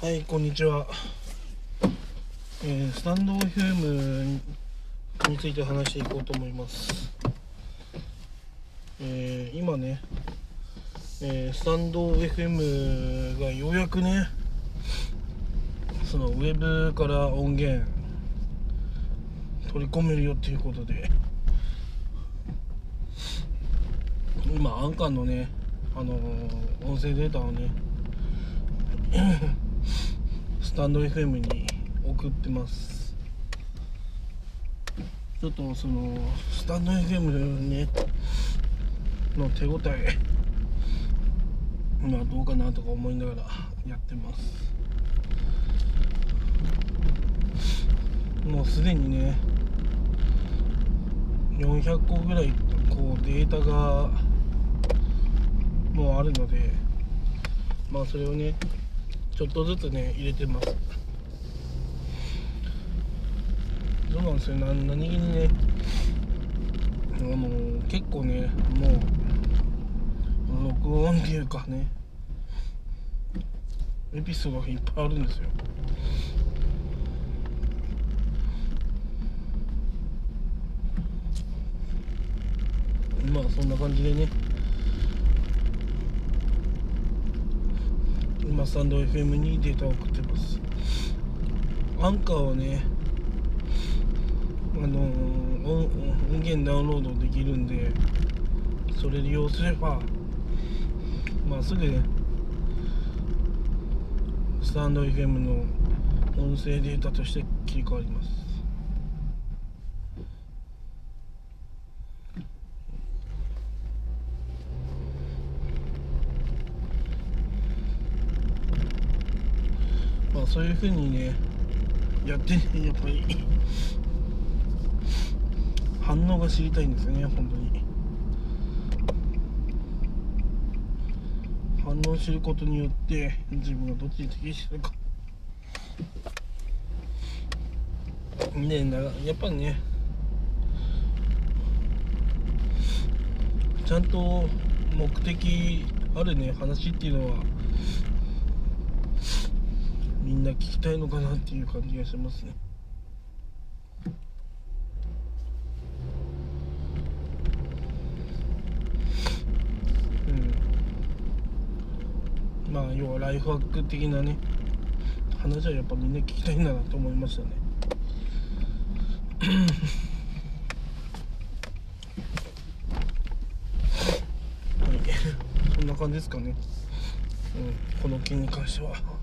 はいこんにちは、えースタンド FM について話していこうと思います、えー今ね、えースタンド FM がようやくねそのウェブから音源取り込めるよっていうことで今アンカーのねあの音声データをねタンド FM に送ってます。ちょっとそのスタンド FM ねの手応えまあどうかなとか思いながらやってます。もうすでにね400個ぐらいこうデータがもうあるのでまあそれをねちょっとずつね入れてます。そうなんですよな何気にね。あの結構ねもう録音っていうかねエピソードがいっぱいあるんですよ。まあそんな感じでね。今スタンド FM にデータを送ってます。アンカーはねあの音音源ダウンロードできるんでそれ利用すればまあすぐねスタンド FM の音声データとして切り替わります。まあそういうふうにねやってやっぱり。反応が知りたいんですよね本当に。反応を知ることによって自分がどっちに適してるか。ねなやっぱりねちゃんと目的あるね話っていうのは。んな聞きたいのかなっていう感じがしますね。うん。まあ要はライフハック的なね話はやっぱみんな聞きたいんだなと思いましたね。はい。そんな感じですかね。うん。この件に関しては。